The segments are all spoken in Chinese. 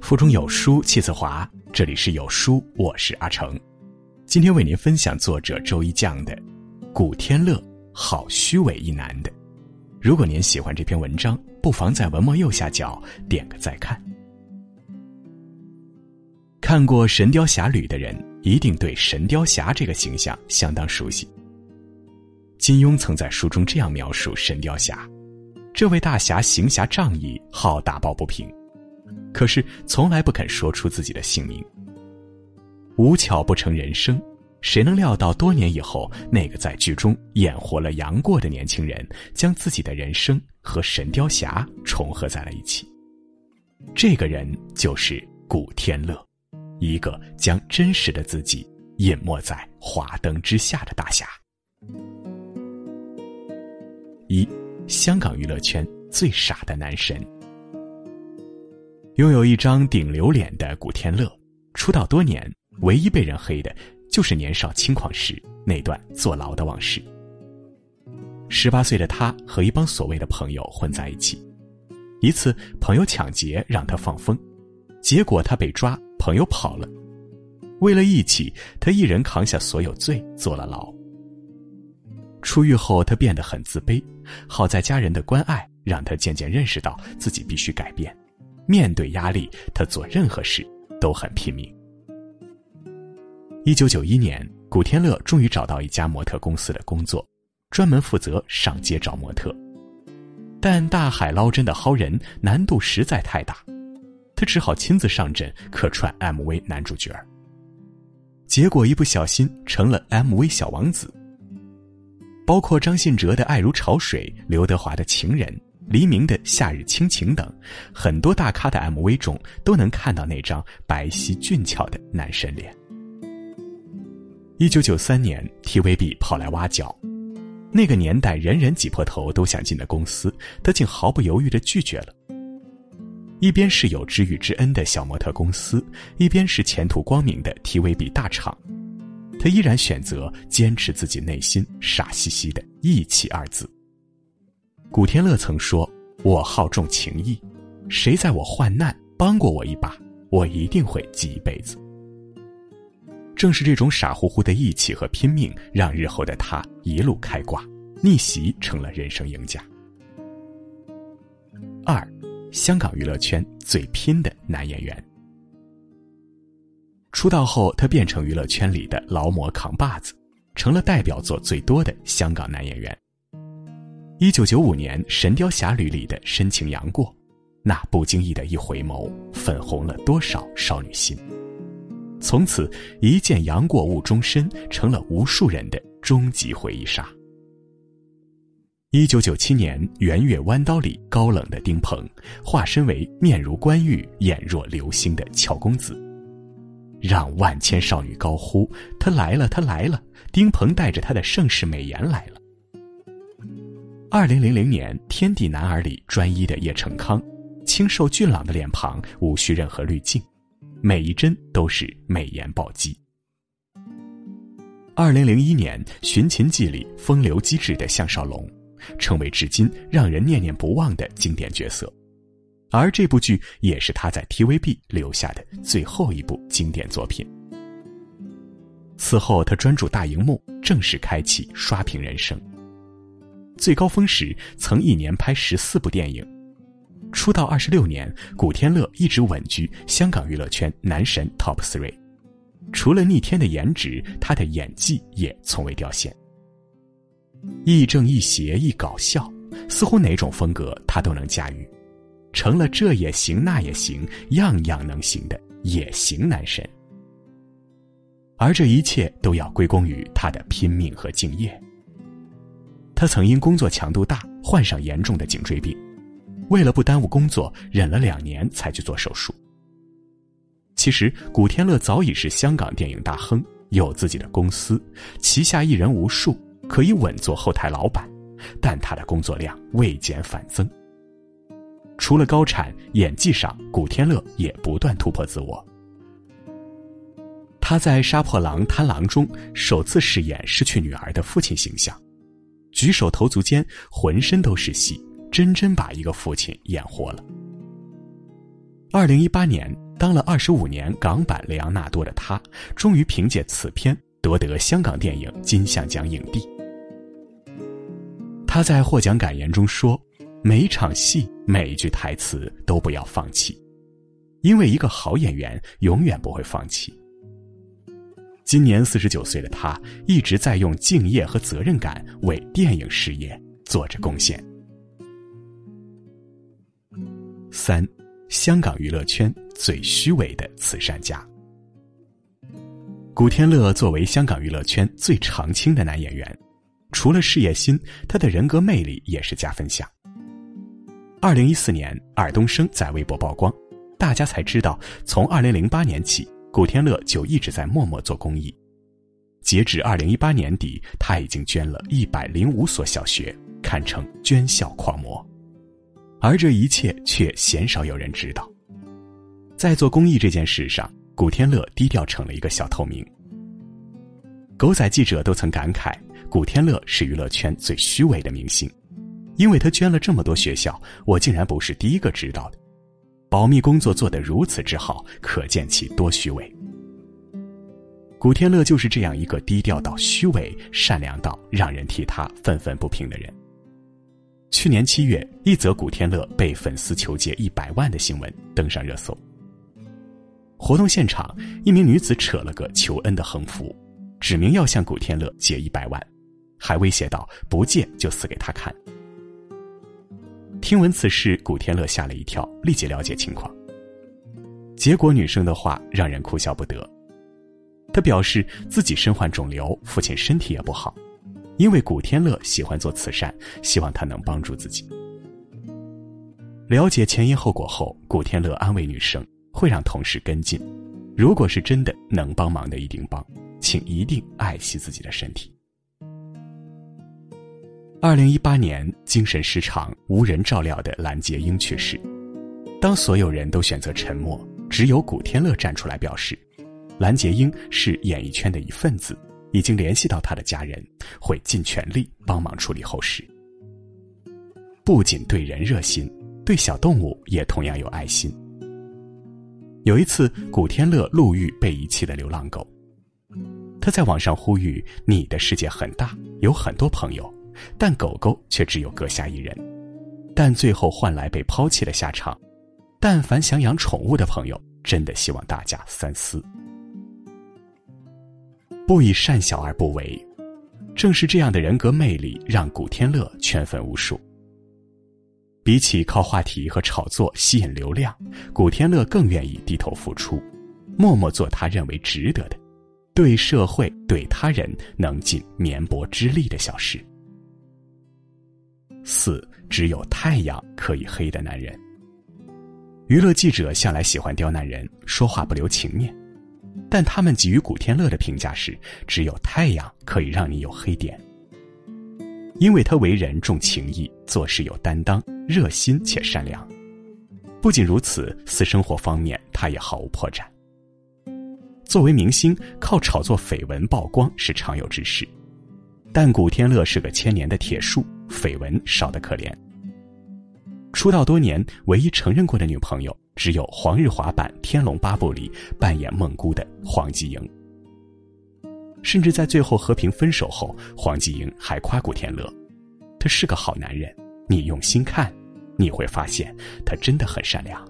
腹中有书气自华，这里是有书，我是阿成，今天为您分享作者周一酱的《古天乐好虚伪一男的》。如果您喜欢这篇文章，不妨在文末右下角点个再看。看过《神雕侠侣》的人，一定对神雕侠这个形象相当熟悉。金庸曾在书中这样描述神雕侠：这位大侠行侠仗义，好打抱不平，可是从来不肯说出自己的姓名。无巧不成人生。谁能料到多年以后，那个在剧中演活了杨过的年轻人，将自己的人生和神雕侠重合在了一起？这个人就是古天乐，一个将真实的自己隐没在华灯之下的大侠。一，香港娱乐圈最傻的男神，拥有一张顶流脸的古天乐，出道多年，唯一被人黑的。就是年少轻狂时那段坐牢的往事。十八岁的他和一帮所谓的朋友混在一起，一次朋友抢劫让他放风，结果他被抓，朋友跑了。为了义气，他一人扛下所有罪，坐了牢。出狱后，他变得很自卑，好在家人的关爱让他渐渐认识到自己必须改变。面对压力，他做任何事都很拼命。一九九一年，古天乐终于找到一家模特公司的工作，专门负责上街找模特。但大海捞针的薅人难度实在太大，他只好亲自上阵客串 MV 男主角结果一不小心成了 MV 小王子。包括张信哲的《爱如潮水》、刘德华的《情人》、黎明的《夏日亲情》等，很多大咖的 MV 中都能看到那张白皙俊俏的男神脸。一九九三年，TVB 跑来挖角，那个年代人人挤破头都想进的公司，他竟毫不犹豫的拒绝了。一边是有知遇之恩的小模特公司，一边是前途光明的 TVB 大厂，他依然选择坚持自己内心傻兮兮的义气二字。古天乐曾说：“我好重情义，谁在我患难帮过我一把，我一定会记一辈子。”正是这种傻乎乎的义气和拼命，让日后的他一路开挂，逆袭成了人生赢家。二，香港娱乐圈最拼的男演员。出道后，他变成娱乐圈里的劳模扛把子，成了代表作最多的香港男演员。一九九五年《神雕侠侣》里的深情杨过，那不经意的一回眸，粉红了多少少女心。从此，一见杨过误终身，成了无数人的终极回忆杀。一九九七年，《圆月弯刀》里高冷的丁鹏，化身为面如冠玉、眼若流星的乔公子，让万千少女高呼：“他来了，他来了！”丁鹏带着他的盛世美颜来了。二零零零年，《天地男儿》里专一的叶成康，清瘦俊朗的脸庞，无需任何滤镜。每一帧都是美颜暴击。二零零一年《寻秦记》里风流机智的项少龙，成为至今让人念念不忘的经典角色，而这部剧也是他在 TVB 留下的最后一部经典作品。此后，他专注大荧幕，正式开启刷屏人生。最高峰时，曾一年拍十四部电影。出道二十六年，古天乐一直稳居香港娱乐圈男神 TOP three。除了逆天的颜值，他的演技也从未掉线。亦正亦邪亦搞笑，似乎哪种风格他都能驾驭，成了这也行那也行，样样能行的也行男神。而这一切都要归功于他的拼命和敬业。他曾因工作强度大，患上严重的颈椎病。为了不耽误工作，忍了两年才去做手术。其实，古天乐早已是香港电影大亨，有自己的公司，旗下艺人无数，可以稳坐后台老板。但他的工作量未减反增。除了高产，演技上，古天乐也不断突破自我。他在《杀破狼·贪狼》中首次饰演失去女儿的父亲形象。举手投足间浑身都是戏，真真把一个父亲演活了。二零一八年，当了二十五年港版雷昂纳多的他，终于凭借此片夺得香港电影金像奖影帝。他在获奖感言中说：“每一场戏，每一句台词都不要放弃，因为一个好演员永远不会放弃。”今年四十九岁的他，一直在用敬业和责任感为电影事业做着贡献。三，香港娱乐圈最虚伪的慈善家。古天乐作为香港娱乐圈最常青的男演员。除了事业心，他的人格魅力也是加分项。二零一四年，尔冬升在微博曝光，大家才知道，从二零零八年起，古天乐就一直在默默做公益。截止二零一八年底，他已经捐了一百零五所小学，堪称捐校狂魔。而这一切却鲜少有人知道。在做公益这件事上，古天乐低调成了一个小透明。狗仔记者都曾感慨。古天乐是娱乐圈最虚伪的明星，因为他捐了这么多学校，我竟然不是第一个知道的。保密工作做得如此之好，可见其多虚伪。古天乐就是这样一个低调到虚伪、善良到让人替他愤愤不平的人。去年七月，一则古天乐被粉丝求借一百万的新闻登上热搜。活动现场，一名女子扯了个求恩的横幅，指明要向古天乐借一百万。还威胁道：“不借就死给他看。”听闻此事，古天乐吓了一跳，立即了解情况。结果女生的话让人哭笑不得。他表示自己身患肿瘤，父亲身体也不好，因为古天乐喜欢做慈善，希望他能帮助自己。了解前因后果后，古天乐安慰女生会让同事跟进，如果是真的能帮忙的一定帮，请一定爱惜自己的身体。二零一八年，精神失常、无人照料的蓝洁瑛去世。当所有人都选择沉默，只有古天乐站出来表示，蓝洁瑛是演艺圈的一份子，已经联系到他的家人，会尽全力帮忙处理后事。不仅对人热心，对小动物也同样有爱心。有一次，古天乐路遇被遗弃的流浪狗，他在网上呼吁：“你的世界很大，有很多朋友。”但狗狗却只有阁下一人，但最后换来被抛弃的下场。但凡想养宠物的朋友，真的希望大家三思，不以善小而不为。正是这样的人格魅力，让古天乐圈粉无数。比起靠话题和炒作吸引流量，古天乐更愿意低头付出，默默做他认为值得的，对社会、对他人能尽绵薄之力的小事。四，只有太阳可以黑的男人。娱乐记者向来喜欢刁难人，说话不留情面，但他们给予古天乐的评价是：只有太阳可以让你有黑点。因为他为人重情义，做事有担当，热心且善良。不仅如此，私生活方面他也毫无破绽。作为明星，靠炒作绯闻曝光是常有之事，但古天乐是个千年的铁树。绯闻少得可怜。出道多年，唯一承认过的女朋友只有黄日华版《天龙八部》里扮演梦姑的黄继莹。甚至在最后和平分手后，黄继莹还夸古天乐：“他是个好男人，你用心看，你会发现他真的很善良。”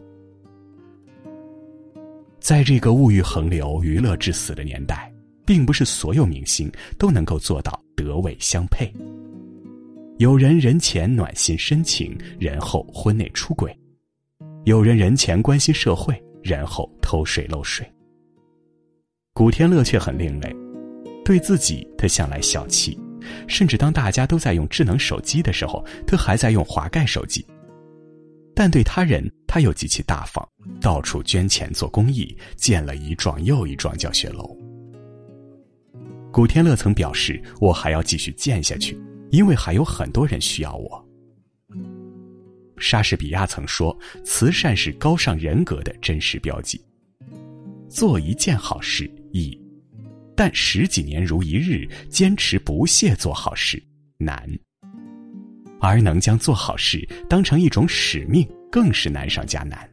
在这个物欲横流、娱乐至死的年代，并不是所有明星都能够做到德位相配。有人人前暖心深情，人后婚内出轨；有人人前关心社会，人后偷税漏税。古天乐却很另类，对自己他向来小气，甚至当大家都在用智能手机的时候，他还在用滑盖手机。但对他人，他又极其大方，到处捐钱做公益，建了一幢又一幢教学楼。古天乐曾表示：“我还要继续建下去。”因为还有很多人需要我。莎士比亚曾说：“慈善是高尚人格的真实标记。”做一件好事易，但十几年如一日坚持不懈做好事难。而能将做好事当成一种使命，更是难上加难。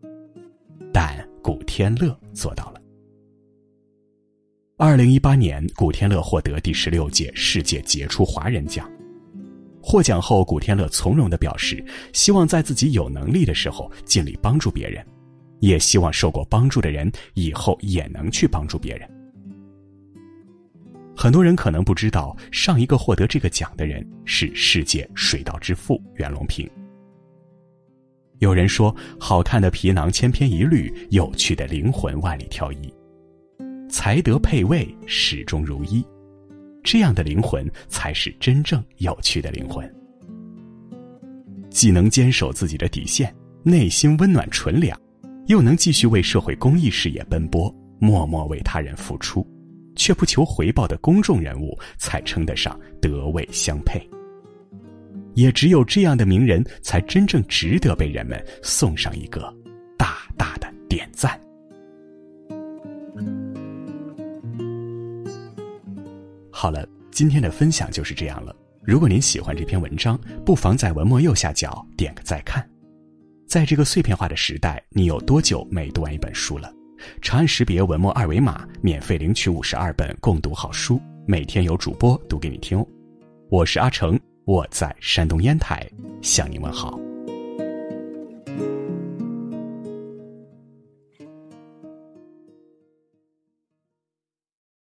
但古天乐做到了。二零一八年，古天乐获得第十六届世界杰出华人奖。获奖后，古天乐从容的表示，希望在自己有能力的时候尽力帮助别人，也希望受过帮助的人以后也能去帮助别人。很多人可能不知道，上一个获得这个奖的人是世界水稻之父袁隆平。有人说，好看的皮囊千篇一律，有趣的灵魂万里挑一，才德配位始终如一，这样的灵魂才是真正有趣的灵魂。既能坚守自己的底线，内心温暖纯良，又能继续为社会公益事业奔波，默默为他人付出。却不求回报的公众人物，才称得上德位相配。也只有这样的名人，才真正值得被人们送上一个大大的点赞。好了，今天的分享就是这样了。如果您喜欢这篇文章，不妨在文末右下角点个再看。在这个碎片化的时代，你有多久没读完一本书了？长按识别文末二维码，免费领取五十二本共读好书，每天有主播读给你听哦。我是阿成，我在山东烟台向您问好。